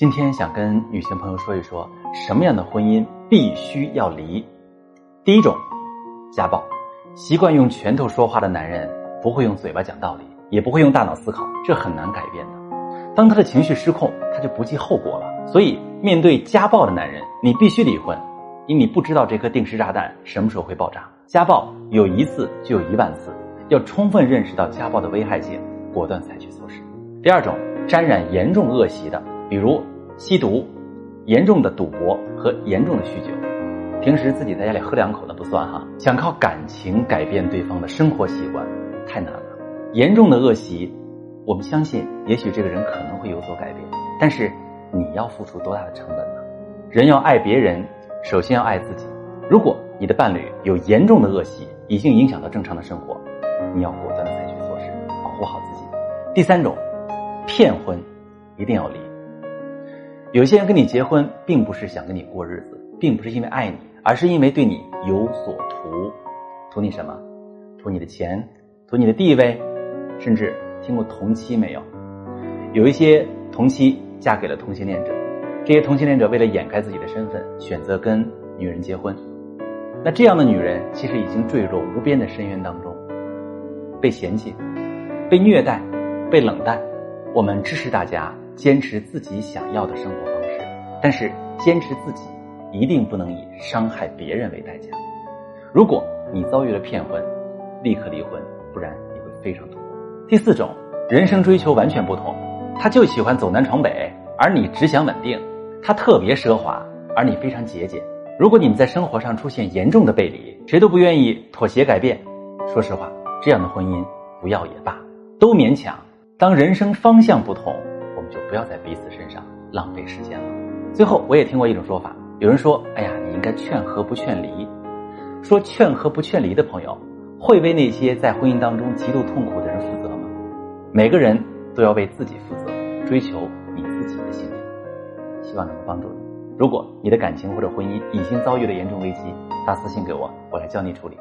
今天想跟女性朋友说一说，什么样的婚姻必须要离。第一种，家暴，习惯用拳头说话的男人，不会用嘴巴讲道理，也不会用大脑思考，这很难改变的。当他的情绪失控，他就不计后果了。所以，面对家暴的男人，你必须离婚，因你不知道这颗定时炸弹什么时候会爆炸。家暴有一次就有一万次，要充分认识到家暴的危害性，果断采取措施。第二种，沾染严重恶习的，比如吸毒、严重的赌博和严重的酗酒。平时自己在家里喝两口那不算哈，想靠感情改变对方的生活习惯，太难了。严重的恶习。我们相信，也许这个人可能会有所改变，但是你要付出多大的成本呢？人要爱别人，首先要爱自己。如果你的伴侣有严重的恶习，已经影响到正常的生活，你要果断的采取措施，保护好自己。第三种，骗婚一定要离。有些人跟你结婚，并不是想跟你过日子，并不是因为爱你，而是因为对你有所图。图你什么？图你的钱，图你的地位，甚至。听过同妻没有？有一些同妻嫁给了同性恋者，这些同性恋者为了掩盖自己的身份，选择跟女人结婚。那这样的女人其实已经坠入无边的深渊当中，被嫌弃、被虐待、被冷淡。我们支持大家坚持自己想要的生活方式，但是坚持自己一定不能以伤害别人为代价。如果你遭遇了骗婚，立刻离婚，不然你会非常痛苦。第四种，人生追求完全不同，他就喜欢走南闯北，而你只想稳定；他特别奢华，而你非常节俭。如果你们在生活上出现严重的背离，谁都不愿意妥协改变，说实话，这样的婚姻不要也罢，都勉强。当人生方向不同，不要在彼此身上浪费时间了。最后，我也听过一种说法，有人说：“哎呀，你应该劝和不劝离。”说劝和不劝离的朋友，会为那些在婚姻当中极度痛苦的人负责吗。每个人都要为自己负责，追求你自己的幸福。希望能够帮助你。如果你的感情或者婚姻已经遭遇了严重危机，发私信给我，我来教你处理。